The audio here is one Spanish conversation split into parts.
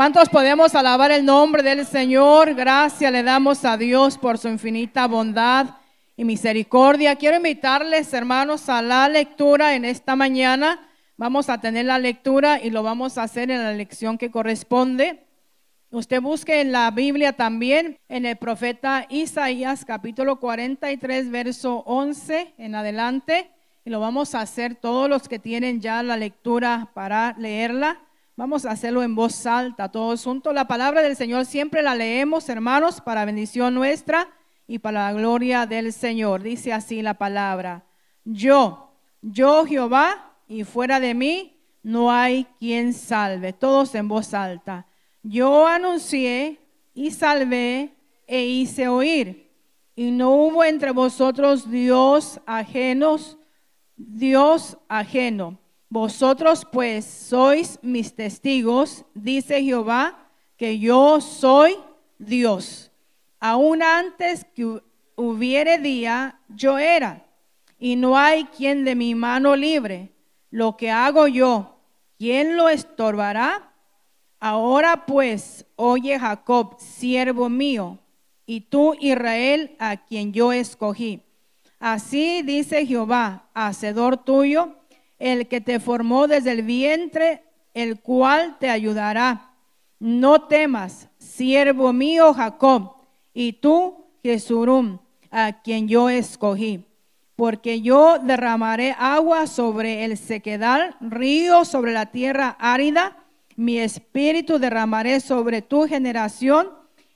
¿Cuántos podemos alabar el nombre del Señor? Gracias le damos a Dios por su infinita bondad y misericordia. Quiero invitarles, hermanos, a la lectura en esta mañana. Vamos a tener la lectura y lo vamos a hacer en la lección que corresponde. Usted busque en la Biblia también, en el profeta Isaías capítulo 43, verso 11 en adelante. Y lo vamos a hacer todos los que tienen ya la lectura para leerla. Vamos a hacerlo en voz alta, todos juntos. La palabra del Señor siempre la leemos, hermanos, para bendición nuestra y para la gloria del Señor. Dice así la palabra. Yo, yo Jehová, y fuera de mí no hay quien salve. Todos en voz alta. Yo anuncié y salvé e hice oír. Y no hubo entre vosotros Dios ajenos, Dios ajeno. Vosotros pues sois mis testigos, dice Jehová, que yo soy Dios. Aún antes que hubiere día, yo era, y no hay quien de mi mano libre. Lo que hago yo, ¿quién lo estorbará? Ahora pues, oye Jacob, siervo mío, y tú Israel, a quien yo escogí. Así dice Jehová, hacedor tuyo, el que te formó desde el vientre, el cual te ayudará. No temas, siervo mío Jacob, y tú Jesurum, a quien yo escogí. Porque yo derramaré agua sobre el sequedal, río sobre la tierra árida mi espíritu derramaré sobre tu generación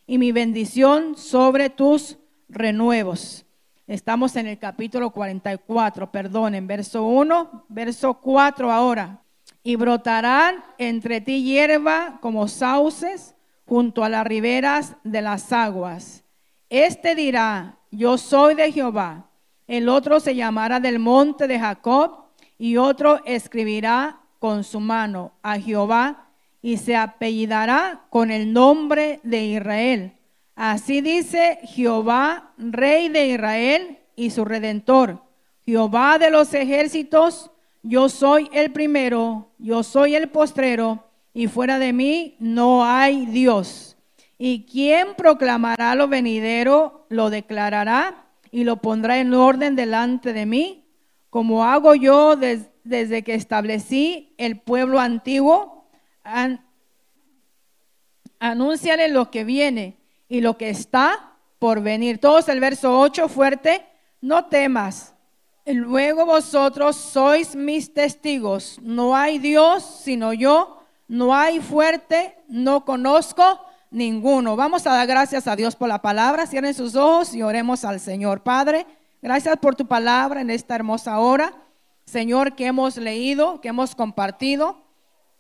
y mi bendición sobre tus renuevos. Estamos en el capítulo 44, perdón, en verso 1, verso 4 ahora. Y brotarán entre ti hierba como sauces junto a las riberas de las aguas. Este dirá, yo soy de Jehová. El otro se llamará del monte de Jacob y otro escribirá con su mano a Jehová y se apellidará con el nombre de Israel. Así dice Jehová, rey de Israel y su redentor. Jehová de los ejércitos, yo soy el primero, yo soy el postrero, y fuera de mí no hay Dios. ¿Y quien proclamará lo venidero, lo declarará y lo pondrá en orden delante de mí? Como hago yo desde que establecí el pueblo antiguo an, anúnciale lo que viene y lo que está por venir. Todos el verso 8 fuerte, no temas. Luego vosotros sois mis testigos. No hay Dios sino yo. No hay fuerte, no conozco ninguno. Vamos a dar gracias a Dios por la palabra. Cierren sus ojos y oremos al Señor. Padre, gracias por tu palabra en esta hermosa hora. Señor, que hemos leído, que hemos compartido.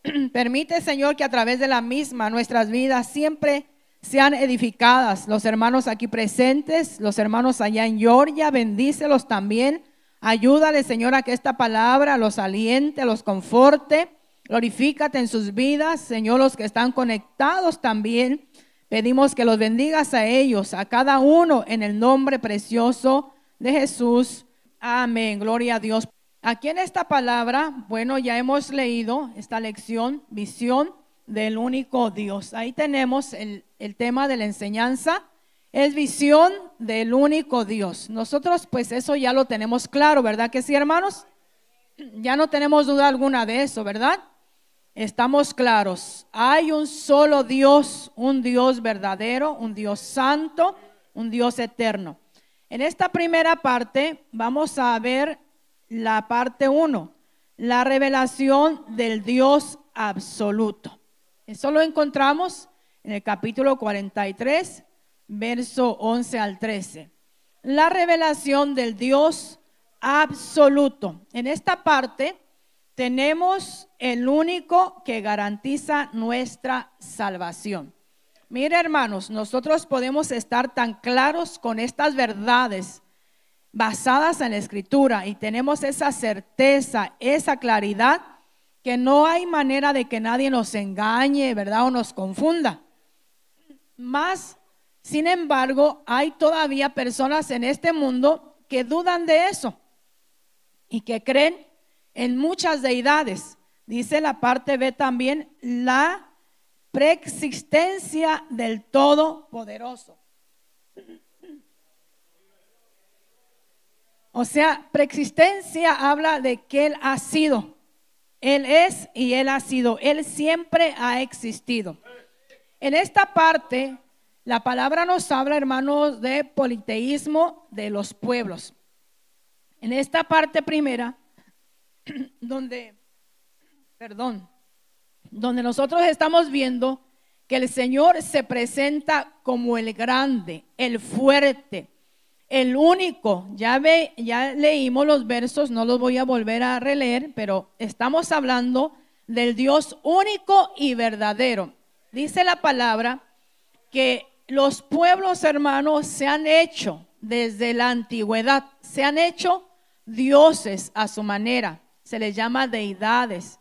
Permite, Señor, que a través de la misma nuestras vidas siempre sean edificadas. Los hermanos aquí presentes, los hermanos allá en Georgia, bendícelos también. Ayúdale, Señor, a que esta palabra los aliente, los conforte. Glorifícate en sus vidas, Señor, los que están conectados también. Pedimos que los bendigas a ellos, a cada uno, en el nombre precioso de Jesús. Amén. Gloria a Dios. Aquí en esta palabra, bueno, ya hemos leído esta lección, visión del único Dios. Ahí tenemos el, tema de la enseñanza, es visión del único Dios. Nosotros pues eso ya lo tenemos claro, ¿verdad que sí, hermanos? Ya no tenemos duda alguna de eso, ¿verdad? Estamos claros. Hay un solo Dios, un Dios verdadero, un Dios santo, un Dios eterno. En esta primera parte vamos a ver la parte 1, la revelación del Dios absoluto. Eso lo encontramos en el capítulo 43, verso 11 al 13. La revelación del Dios absoluto. En esta parte tenemos el único que garantiza nuestra salvación. Mire hermanos, nosotros podemos estar tan claros con estas verdades basadas en la escritura y tenemos esa certeza, esa claridad, que no hay manera de que nadie nos engañe, ¿verdad? O nos confunda. Más, sin embargo, hay todavía personas en este mundo que dudan de eso y que creen en muchas deidades. Dice la parte B también, la preexistencia del Todopoderoso. O sea, preexistencia habla de que Él ha sido. Él es y Él ha sido. Él siempre ha existido. En esta parte, la palabra nos habla, hermanos, de politeísmo de los pueblos. En esta parte primera, donde, perdón, donde nosotros estamos viendo que el Señor se presenta como el grande, el fuerte, el único. Ya, ve, ya leímos los versos, no los voy a volver a releer, pero estamos hablando del Dios único y verdadero. Dice la palabra que los pueblos hermanos se han hecho desde la antigüedad, se han hecho dioses a su manera, se les llama deidades,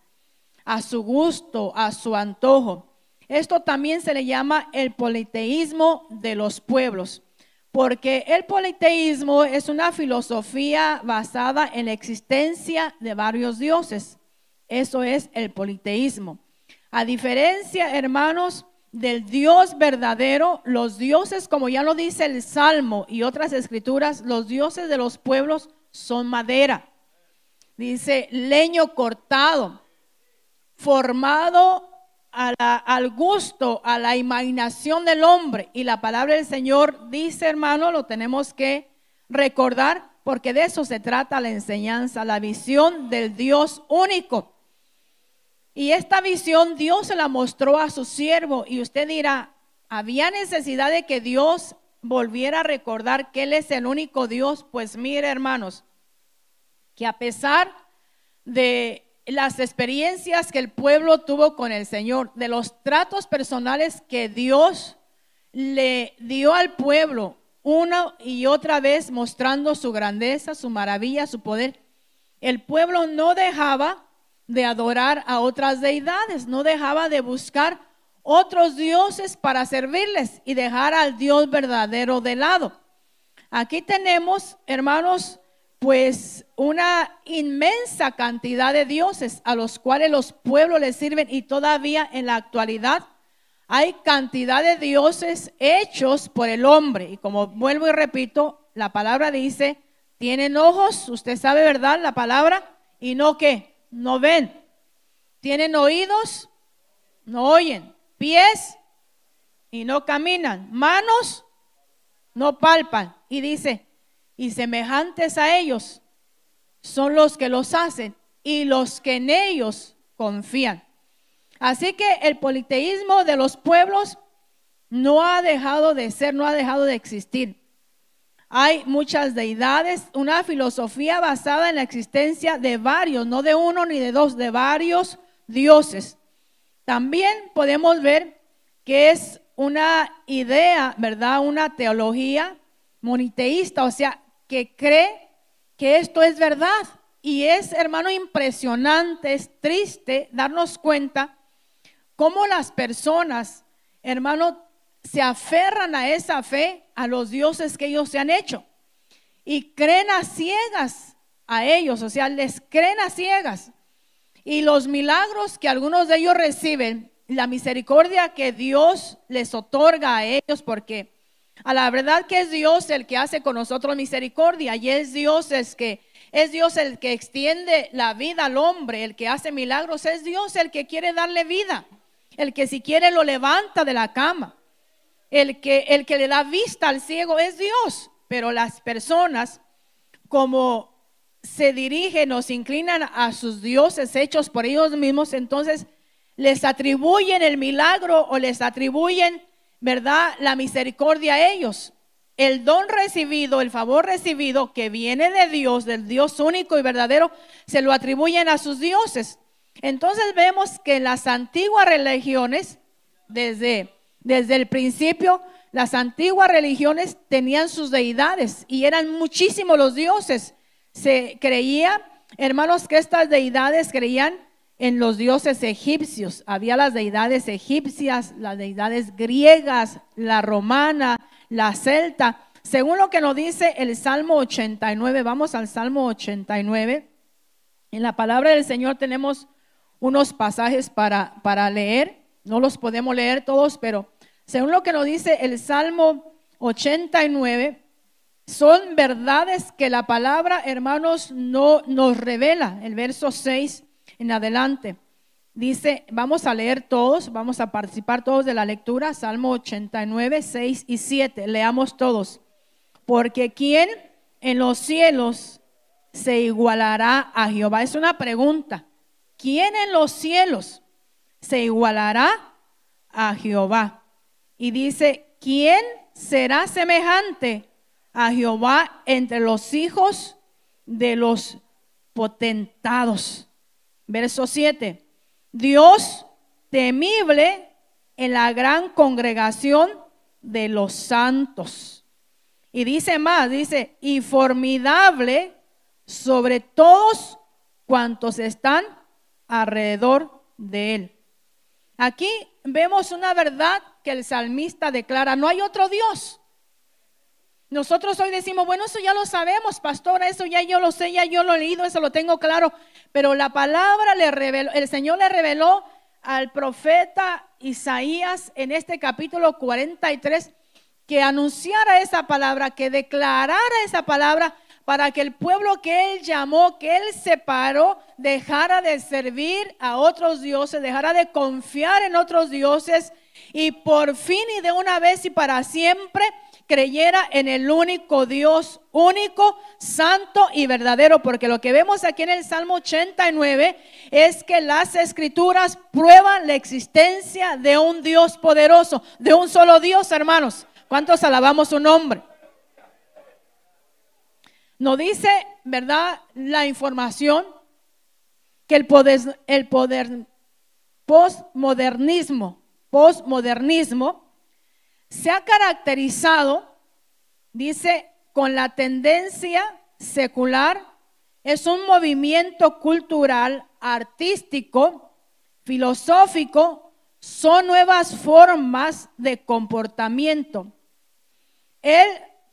a su gusto, a su antojo. Esto también se le llama el politeísmo de los pueblos, porque el politeísmo es una filosofía basada en la existencia de varios dioses. Eso es el politeísmo. A diferencia, hermanos, del Dios verdadero, los dioses, como ya lo dice el Salmo y otras escrituras, los dioses de los pueblos son madera. Dice leño cortado, formado al gusto, a la imaginación del hombre. Y la palabra del Señor dice, hermano, lo tenemos que recordar porque de eso se trata la enseñanza, la visión del Dios único. Y esta visión Dios se la mostró a su siervo y usted dirá, ¿había necesidad de que Dios volviera a recordar que Él es el único Dios? Pues mire hermanos, que a pesar de las experiencias que el pueblo tuvo con el Señor, de los tratos personales que Dios le dio al pueblo una y otra vez mostrando su grandeza, su maravilla, su poder, el pueblo no dejaba de adorar a otras deidades, no dejaba de buscar otros dioses para servirles y dejar al Dios verdadero de lado. Aquí tenemos, hermanos, pues una inmensa cantidad de dioses a los cuales los pueblos les sirven y todavía en la actualidad hay cantidad de dioses hechos por el hombre. Y como vuelvo y repito, la palabra dice, tienen ojos, usted sabe, ¿verdad? La palabra, y no qué, no ven. Tienen oídos, no oyen. Pies y no caminan. Manos, no palpan. Y dice, y semejantes a ellos son los que los hacen y los que en ellos confían. Así que el politeísmo de los pueblos no ha dejado de ser, no ha dejado de existir. Hay muchas deidades, una filosofía basada en la existencia de varios, no de uno ni de dos, de varios dioses. También podemos ver que es una idea, ¿verdad? Una teología moniteísta, o sea, que cree que esto es verdad. Y es, hermano, impresionante, es triste darnos cuenta cómo las personas, hermano, se aferran a esa fe, a los dioses que ellos se han hecho. Y creen a ciegas a ellos, o sea, les creen a ciegas. Y los milagros que algunos de ellos reciben, la misericordia que Dios les otorga a ellos, porque a la verdad que es Dios el que hace con nosotros misericordia y es Dios el que es Dios el que extiende la vida al hombre, el que hace milagros, es Dios el que quiere darle vida, el que si quiere lo levanta de la cama el que, el que le da vista al ciego es Dios, pero las personas como se dirigen o se inclinan a sus dioses hechos por ellos mismos, entonces les atribuyen el milagro o les atribuyen, ¿verdad?, la misericordia a ellos. El don recibido, el favor recibido que viene de Dios, del Dios único y verdadero, se lo atribuyen a sus dioses. Entonces vemos que en las antiguas religiones, desde desde el principio, las antiguas religiones tenían sus deidades y eran muchísimos los dioses. Se creía, hermanos, que estas deidades creían en los dioses egipcios. Había las deidades egipcias, las deidades griegas, la romana, la celta. Según lo que nos dice el Salmo 89, vamos al Salmo 89. En la palabra del Señor tenemos unos pasajes para, para leer. No los podemos leer todos, pero según lo que nos dice el Salmo 89, son verdades que la palabra, hermanos, no nos revela. El verso 6 en adelante. Dice, vamos a leer todos, vamos a participar todos de la lectura, Salmo 89, 6 y 7. Leamos todos. Porque ¿quién en los cielos se igualará a Jehová? Es una pregunta. ¿Quién en los cielos se igualará a Jehová? Y dice, ¿quién será semejante a Jehová entre los hijos de los potentados? Verso 7. Dios temible en la gran congregación de los santos. Y dice más, dice, y formidable sobre todos cuantos están alrededor de él. Aquí vemos una verdad que el salmista declara, no hay otro Dios. Nosotros hoy decimos, bueno, eso ya lo sabemos, pastora, eso ya yo lo sé, ya yo lo he leído, eso lo tengo claro. Pero la palabra le reveló, el Señor le reveló al profeta Isaías en este capítulo 43 que anunciara esa palabra, que declarara esa palabra para que el pueblo que él llamó, que él separó, dejara de servir a otros dioses, dejara de confiar en otros dioses y por fin y de una vez y para siempre creyera en el único Dios, único, santo y verdadero, porque lo que vemos aquí en el Salmo 89 es que las escrituras prueban la existencia de un Dios poderoso, de un solo Dios, hermanos. ¿Cuántos alabamos su nombre? Nos dice, ¿verdad? La información que el poder, el poder postmodernismo, postmodernismo se ha caracterizado, dice, con la tendencia secular, es un movimiento cultural, artístico, filosófico, son nuevas formas de comportamiento. El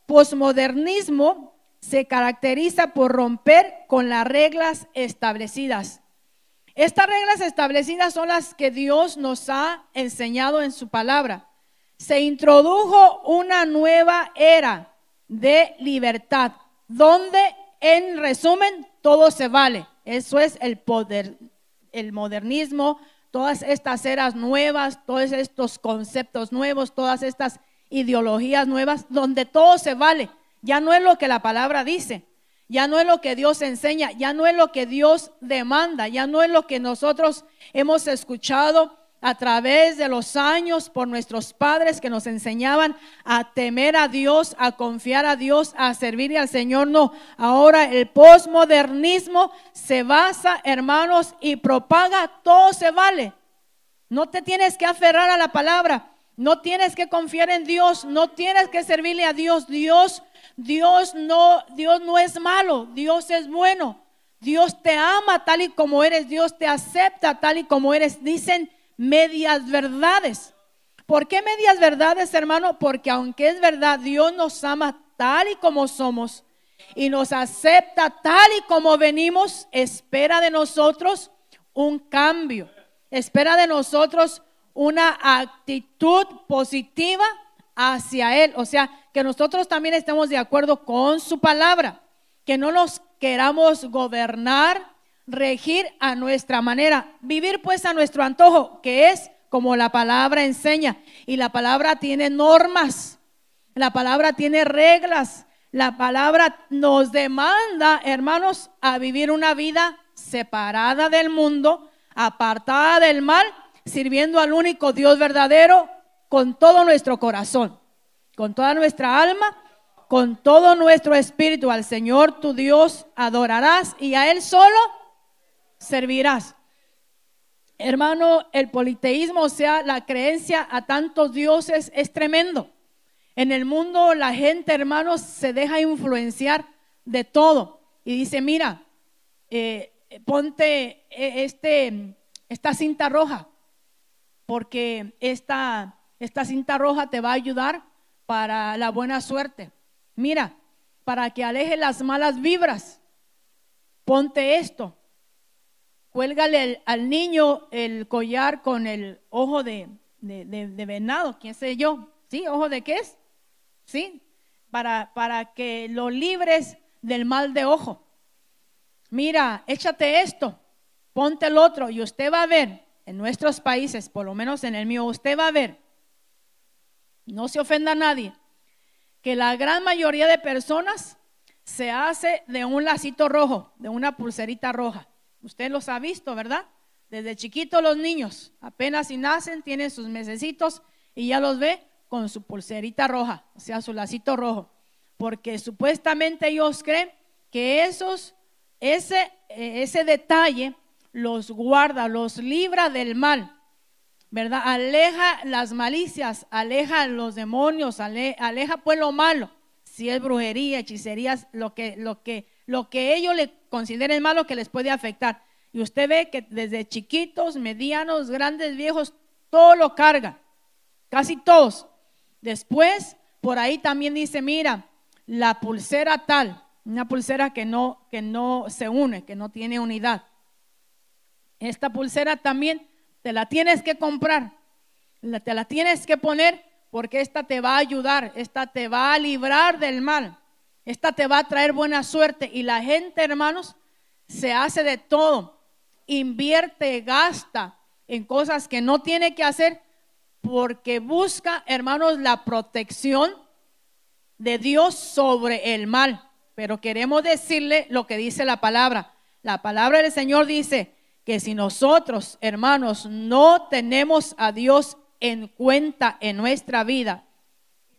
posmodernismo se caracteriza por romper con las reglas establecidas. Estas reglas establecidas son las que Dios nos ha enseñado en su palabra se introdujo una nueva era de libertad, donde en resumen todo se vale. Eso es el poder, el modernismo, todas estas eras nuevas, todos estos conceptos nuevos, todas estas ideologías nuevas, donde todo se vale. Ya no es lo que la palabra dice, ya no es lo que Dios enseña, ya no es lo que Dios demanda, ya no es lo que nosotros hemos escuchado a través de los años por nuestros padres que nos enseñaban a temer a Dios, a confiar a Dios, a servirle al Señor. No, ahora el posmodernismo se basa, hermanos, y propaga, todo se vale. No te tienes que aferrar a la palabra, no tienes que confiar en Dios, no tienes que servirle a Dios. Dios, Dios no, Dios no es malo, Dios es bueno. Dios te ama tal y como eres, Dios te acepta tal y como eres. Dicen medias verdades. ¿Por qué medias verdades, hermano? Porque aunque es verdad, Dios nos ama tal y como somos y nos acepta tal y como venimos, espera de nosotros un cambio, espera de nosotros una actitud positiva hacia Él. O sea, que nosotros también estemos de acuerdo con su palabra, que no nos queramos gobernar regir a nuestra manera, vivir pues a nuestro antojo, que es como la palabra enseña. Y la palabra tiene normas, la palabra tiene reglas, la palabra nos demanda, hermanos, a vivir una vida separada del mundo, apartada del mal, sirviendo al único Dios verdadero con todo nuestro corazón, con toda nuestra alma, con todo nuestro espíritu. Al Señor tu Dios adorarás y a Él solo servirás. Hermano, el politeísmo, o sea, la creencia a tantos dioses es tremendo. En el mundo la gente, hermanos, se deja influenciar de todo y dice, mira, eh, ponte eh, este, esta cinta roja, porque esta, esta cinta roja te va a ayudar para la buena suerte. Mira, para que aleje las malas vibras, ponte esto cuélgale al niño el collar con el ojo de, de, venado, quién sé yo, ¿sí? ¿Ojo de qué es? ¿Sí? Para, para que lo libres del mal de ojo. Mira, échate esto, ponte el otro y usted va a ver, en nuestros países, por lo menos en el mío, usted va a ver, no se ofenda a nadie, que la gran mayoría de personas se hace de un lacito rojo, de una pulserita roja. Usted los ha visto, ¿verdad? Desde chiquitos los niños, apenas si nacen, tienen sus mesecitos y ya los ve con su pulserita roja, o sea, su lacito rojo. Porque supuestamente ellos creen que esos, ese, ese detalle los guarda, los libra del mal, ¿verdad? Aleja las malicias, aleja los demonios, aleja pues lo malo, si es brujería, hechicerías, lo que, lo que, lo que ellos le consideren malo que les puede afectar. Y usted ve que desde chiquitos, medianos, grandes, viejos, todo lo carga, casi todos. Después, por ahí también dice, mira, la pulsera tal, una pulsera que no se une, que no tiene unidad. Esta pulsera también te la tienes que comprar, te la tienes que poner porque esta te va a ayudar, esta te va a librar del mal, esta te va a traer buena suerte. Y la gente, hermanos, se hace de todo, invierte, gasta en cosas que no tiene que hacer porque busca, hermanos, la protección de Dios sobre el mal. Pero queremos decirle lo que dice la palabra. La palabra del Señor dice que si nosotros, hermanos, no tenemos a Dios en cuenta en nuestra vida,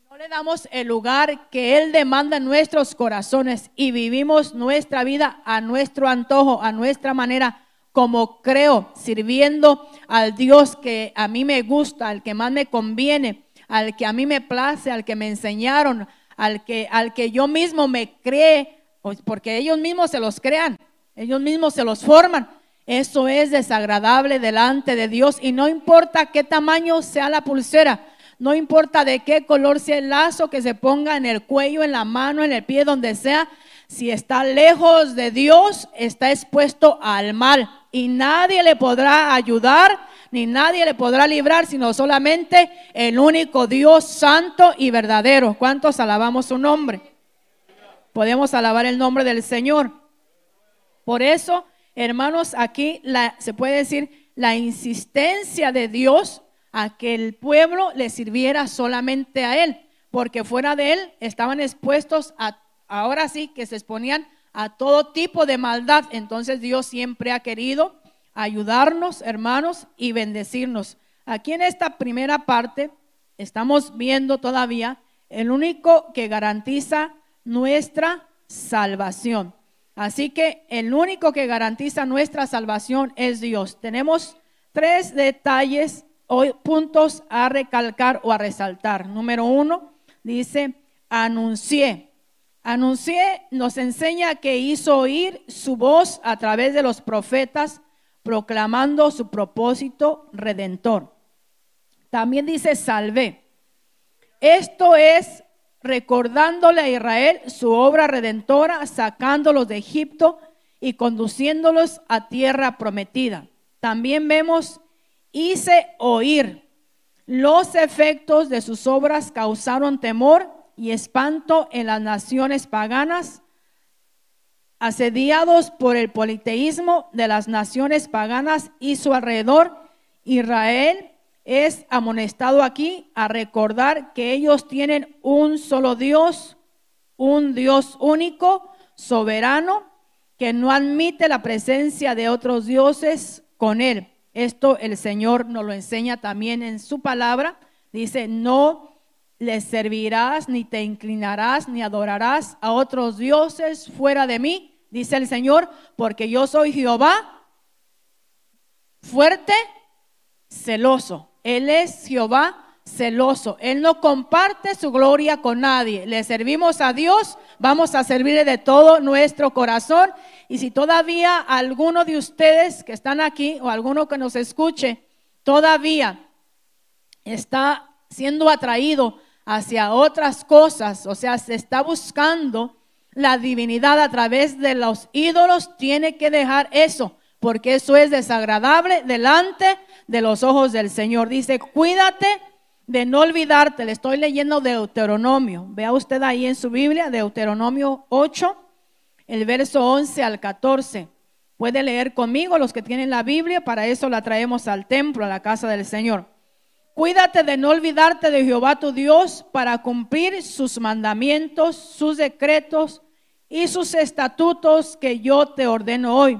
no le damos el lugar que Él demanda en nuestros corazones y vivimos nuestra vida a nuestro antojo, a nuestra manera, como creo, sirviendo al Dios que a mí me gusta, al que más me conviene, al que a mí me place, al que me enseñaron, al que, al que yo mismo me cree, porque ellos mismos se los crean, ellos mismos se los forman. Eso es desagradable delante de Dios y no importa qué tamaño sea la pulsera, no importa de qué color sea el lazo que se ponga en el cuello, en la mano, en el pie, donde sea, si está lejos de Dios, está expuesto al mal y nadie le podrá ayudar ni nadie le podrá librar, sino solamente el único Dios santo y verdadero. ¿Cuántos alabamos su nombre? Podemos alabar el nombre del Señor. Por eso, hermanos, aquí la, se puede decir la insistencia de Dios a que el pueblo le sirviera solamente a Él, porque fuera de Él estaban expuestos a, ahora sí, que se exponían a todo tipo de maldad. Entonces Dios siempre ha querido ayudarnos, hermanos, y bendecirnos. Aquí en esta primera parte estamos viendo todavía el único que garantiza nuestra salvación. Así que el único que garantiza nuestra salvación es Dios. Tenemos tres detalles o puntos a recalcar o a resaltar. Número uno, dice, anuncié. Anuncié nos enseña que hizo oír su voz a través de los profetas proclamando su propósito redentor. También dice salvé. Esto es recordándole a Israel su obra redentora, sacándolos de Egipto y conduciéndolos a tierra prometida. También vemos, hice oír. Los efectos de sus obras causaron temor y espanto en las naciones paganas asediados por el politeísmo de las naciones paganas y su alrededor, Israel es amonestado aquí a recordar que ellos tienen un solo Dios, un Dios único, soberano, que no admite la presencia de otros dioses con él. Esto el Señor nos lo enseña también en su palabra. Dice, no le servirás, ni te inclinarás, ni adorarás a otros dioses fuera de mí dice el Señor, porque yo soy Jehová fuerte, celoso. Él es Jehová celoso. Él no comparte su gloria con nadie. Le servimos a Dios, vamos a servirle de todo nuestro corazón. Y si todavía alguno de ustedes que están aquí o alguno que nos escuche, todavía está siendo atraído hacia otras cosas, o sea, se está buscando la divinidad a través de los ídolos, tiene que dejar eso, porque eso es desagradable delante de los ojos del Señor. Dice, cuídate de no olvidarte. Le estoy leyendo Deuteronomio. Vea usted ahí en su Biblia, Deuteronomio 8, el verso 11 al 14. Puede leer conmigo los que tienen la Biblia, para eso la traemos al templo, a la casa del Señor. Cuídate de no olvidarte de Jehová tu Dios para cumplir sus mandamientos, sus decretos y sus estatutos que yo te ordeno hoy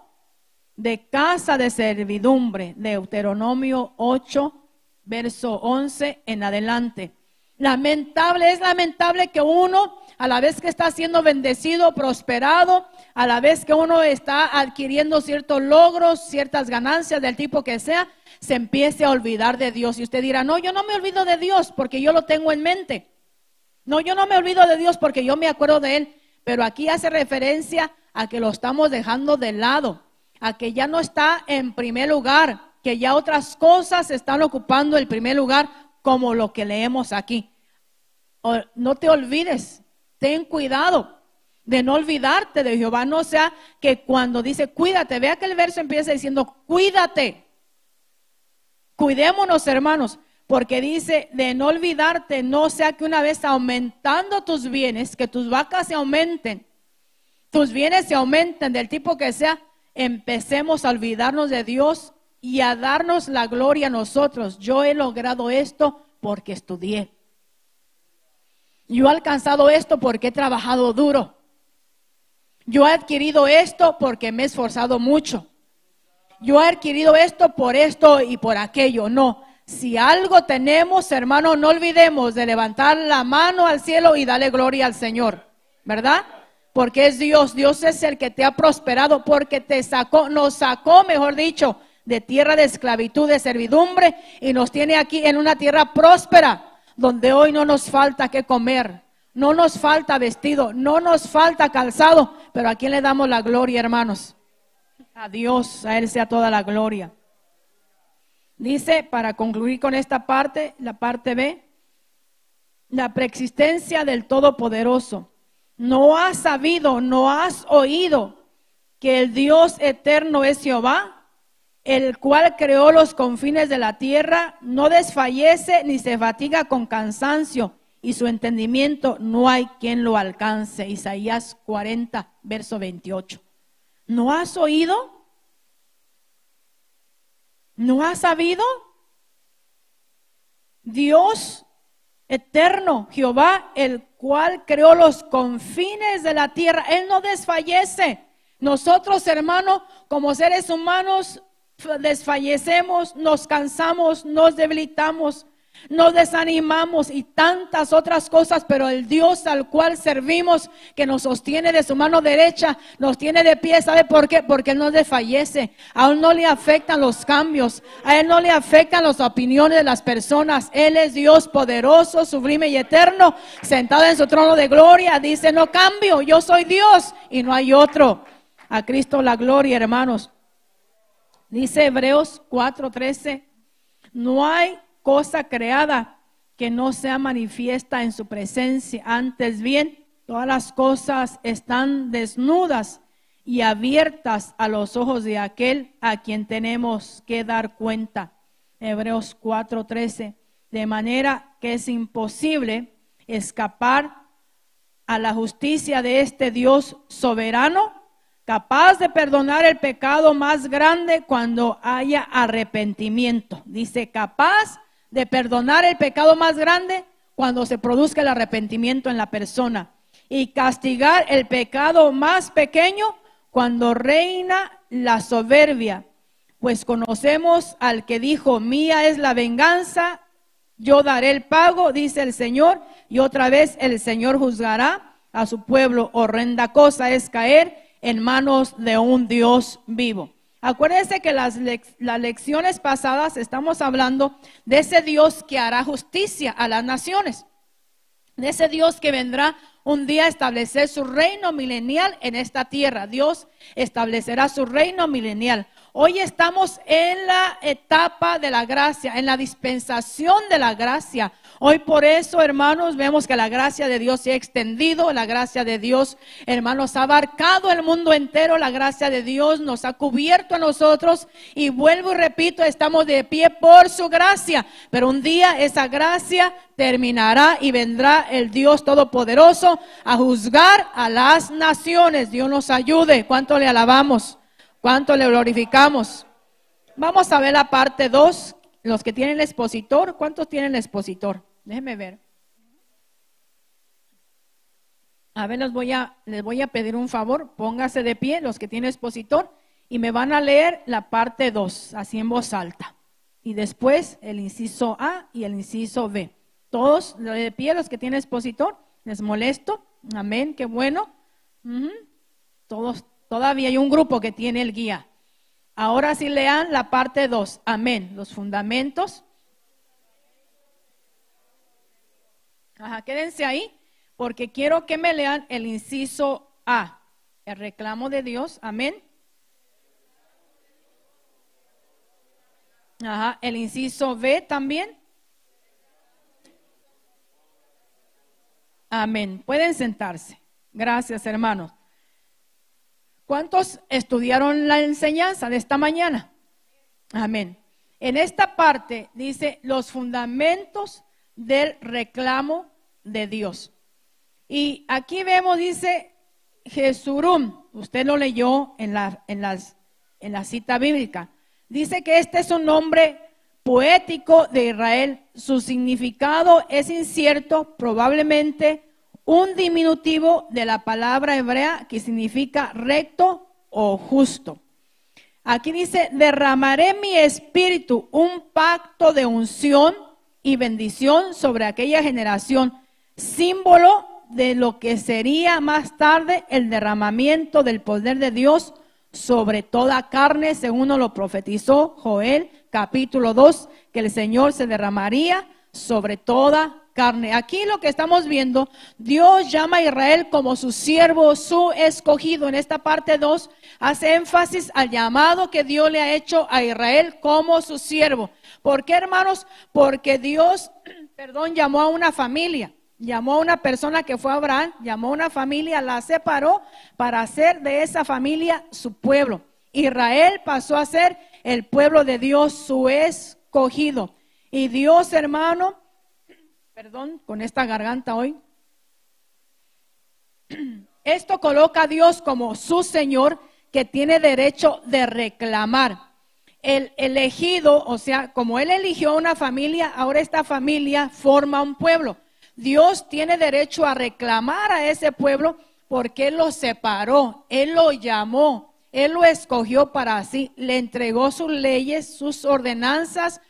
de casa de servidumbre, Deuteronomio 8, verso 11 en adelante. Lamentable, es lamentable que uno, a la vez que está siendo bendecido, prosperado, a la vez que uno está adquiriendo ciertos logros, ciertas ganancias del tipo que sea, se empiece a olvidar de Dios. Y usted dirá, no, yo no me olvido de Dios porque yo lo tengo en mente. No, yo no me olvido de Dios porque yo me acuerdo de Él. Pero aquí hace referencia a que lo estamos dejando de lado a que ya no está en primer lugar, que ya otras cosas están ocupando el primer lugar, como lo que leemos aquí. No te olvides, ten cuidado de no olvidarte de Jehová, no sea que cuando dice cuídate, vea que el verso empieza diciendo cuídate. Cuidémonos, hermanos, porque dice de no olvidarte, no sea que una vez aumentando tus bienes, que tus vacas se aumenten, tus bienes se aumenten del tipo que sea, empecemos a olvidarnos de Dios y a darnos la gloria a nosotros. Yo he logrado esto porque estudié. Yo he alcanzado esto porque he trabajado duro. Yo he adquirido esto porque me he esforzado mucho. Yo he adquirido esto por esto y por aquello. No, si algo tenemos, hermano, no olvidemos de levantar la mano al cielo y darle gloria al Señor. ¿Verdad? Porque es Dios. Dios es el que te ha prosperado, porque te sacó, nos sacó, mejor dicho, de tierra de esclavitud, de servidumbre, y nos tiene aquí en una tierra próspera, donde hoy no nos falta que comer, no nos falta vestido, no nos falta calzado, pero a quién le damos la gloria, hermanos. A Dios, a Él sea toda la gloria. Dice, para concluir con esta parte, la parte B, la preexistencia del Todopoderoso. ¿No has sabido, no has oído que el Dios eterno es Jehová, el cual creó los confines de la tierra, no desfallece ni se fatiga con cansancio, y su entendimiento no hay quien lo alcance? Isaías 40, verso 28. ¿No has oído? ¿No has sabido? Dios eterno, Jehová, el cual creó los confines de la tierra. Él no desfallece. Nosotros, hermanos, como seres humanos, desfallecemos, nos cansamos, nos debilitamos, nos desanimamos y tantas otras cosas, pero el Dios al cual servimos, que nos sostiene de su mano derecha, nos tiene de pie, ¿sabe por qué? Porque Él no desfallece, a Él no le afectan los cambios, a Él no le afectan las opiniones de las personas, Él es Dios poderoso, sublime y eterno, sentado en su trono de gloria, dice, no cambio, yo soy Dios y no hay otro. A Cristo la gloria, hermanos. Dice Hebreos 4:13, no hay cosa creada que no sea manifiesta en su presencia. Antes bien, todas las cosas están desnudas y abiertas a los ojos de aquel a quien tenemos que dar cuenta. Hebreos 4:13. De manera que es imposible escapar a la justicia de este Dios soberano, capaz de perdonar el pecado más grande cuando haya arrepentimiento. Dice, capaz de perdonar el pecado más grande cuando se produzca el arrepentimiento en la persona y castigar el pecado más pequeño cuando reina la soberbia. Pues conocemos al que dijo, mía es la venganza, yo daré el pago, dice el Señor, y otra vez el Señor juzgará a su pueblo. Horrenda cosa es caer en manos de un Dios vivo. Acuérdense que las, las lecciones pasadas estamos hablando de ese Dios que hará justicia a las naciones, de ese Dios que vendrá un día a establecer su reino milenial en esta tierra. Dios establecerá su reino milenial. Hoy estamos en la etapa de la gracia, en la dispensación de la gracia. Hoy por eso, hermanos, vemos que la gracia de Dios se ha extendido, la gracia de Dios, hermanos, ha abarcado el mundo entero, la gracia de Dios nos ha cubierto a nosotros y vuelvo y repito, estamos de pie por su gracia, pero un día esa gracia terminará y vendrá el Dios Todopoderoso a juzgar a las naciones. Dios nos ayude. ¿Cuánto le alabamos? ¿Cuánto le glorificamos? Vamos a ver la parte 2. Los que tienen el expositor, ¿cuántos tienen el expositor? Déjenme ver. A ver, les voy a, les voy a pedir un favor. Póngase de pie los que tienen expositor y me van a leer la parte 2, así en voz alta. Y después el inciso A y el inciso B. Todos de pie los que tienen expositor. ¿Les molesto? Amén, qué bueno. Todos Todavía hay un grupo que tiene el guía. Ahora sí lean la parte 2. Amén. Los fundamentos. Ajá, quédense ahí porque quiero que me lean el inciso A, el reclamo de Dios. Amén. Ajá, el inciso B también. Amén. Pueden sentarse. Gracias, hermanos. ¿Cuántos estudiaron la enseñanza de esta mañana? Amén. En esta parte dice los fundamentos del reclamo de Dios. Y aquí vemos, dice Jesurum, usted lo leyó en la, en, las, en la cita bíblica. Dice que este es un nombre poético de Israel. Su significado es incierto, probablemente un diminutivo de la palabra hebrea que significa recto o justo. Aquí dice, derramaré mi espíritu, un pacto de unción y bendición sobre aquella generación, símbolo de lo que sería más tarde el derramamiento del poder de Dios sobre toda carne, según lo profetizó Joel capítulo 2, que el Señor se derramaría sobre toda carne. Aquí lo que estamos viendo, Dios llama a Israel como su siervo, su escogido. En esta parte 2 hace énfasis al llamado que Dios le ha hecho a Israel como su siervo. ¿Por qué, hermanos? Porque Dios, perdón, llamó a una familia. Llamó a una persona que fue Abraham, llamó a una familia, la separó para hacer de esa familia su pueblo. Israel pasó a ser el pueblo de Dios, su escogido. Y Dios, hermano, perdón, con esta garganta hoy. Esto coloca a Dios como su Señor que tiene derecho de reclamar. El elegido, o sea, como Él eligió una familia, ahora esta familia forma un pueblo. Dios tiene derecho a reclamar a ese pueblo porque Él lo separó, Él lo llamó, Él lo escogió para sí, le entregó sus leyes, sus ordenanzas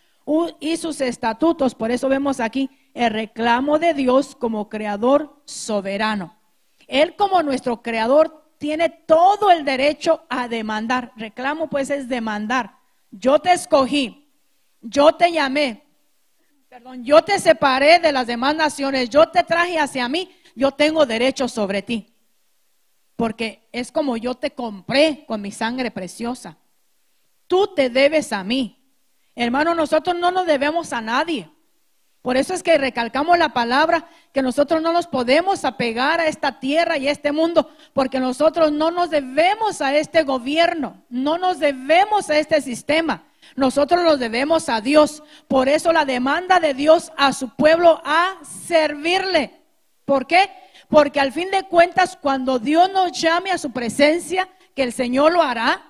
y sus estatutos. Por eso vemos aquí el reclamo de Dios como creador soberano. Él como nuestro creador tiene todo el derecho a demandar. Reclamo pues es demandar. Yo te escogí, yo te llamé, perdón, yo te separé de las demás naciones, yo te traje hacia mí, yo tengo derecho sobre ti. Porque es como yo te compré con mi sangre preciosa. Tú te debes a mí. Hermano, nosotros no nos debemos a nadie. Por eso es que recalcamos la palabra que nosotros no nos podemos apegar a esta tierra y a este mundo, porque nosotros no nos debemos a este gobierno, no nos debemos a este sistema, nosotros nos debemos a Dios. Por eso la demanda de Dios a su pueblo a servirle. ¿Por qué? Porque al fin de cuentas, cuando Dios nos llame a su presencia, que el Señor lo hará,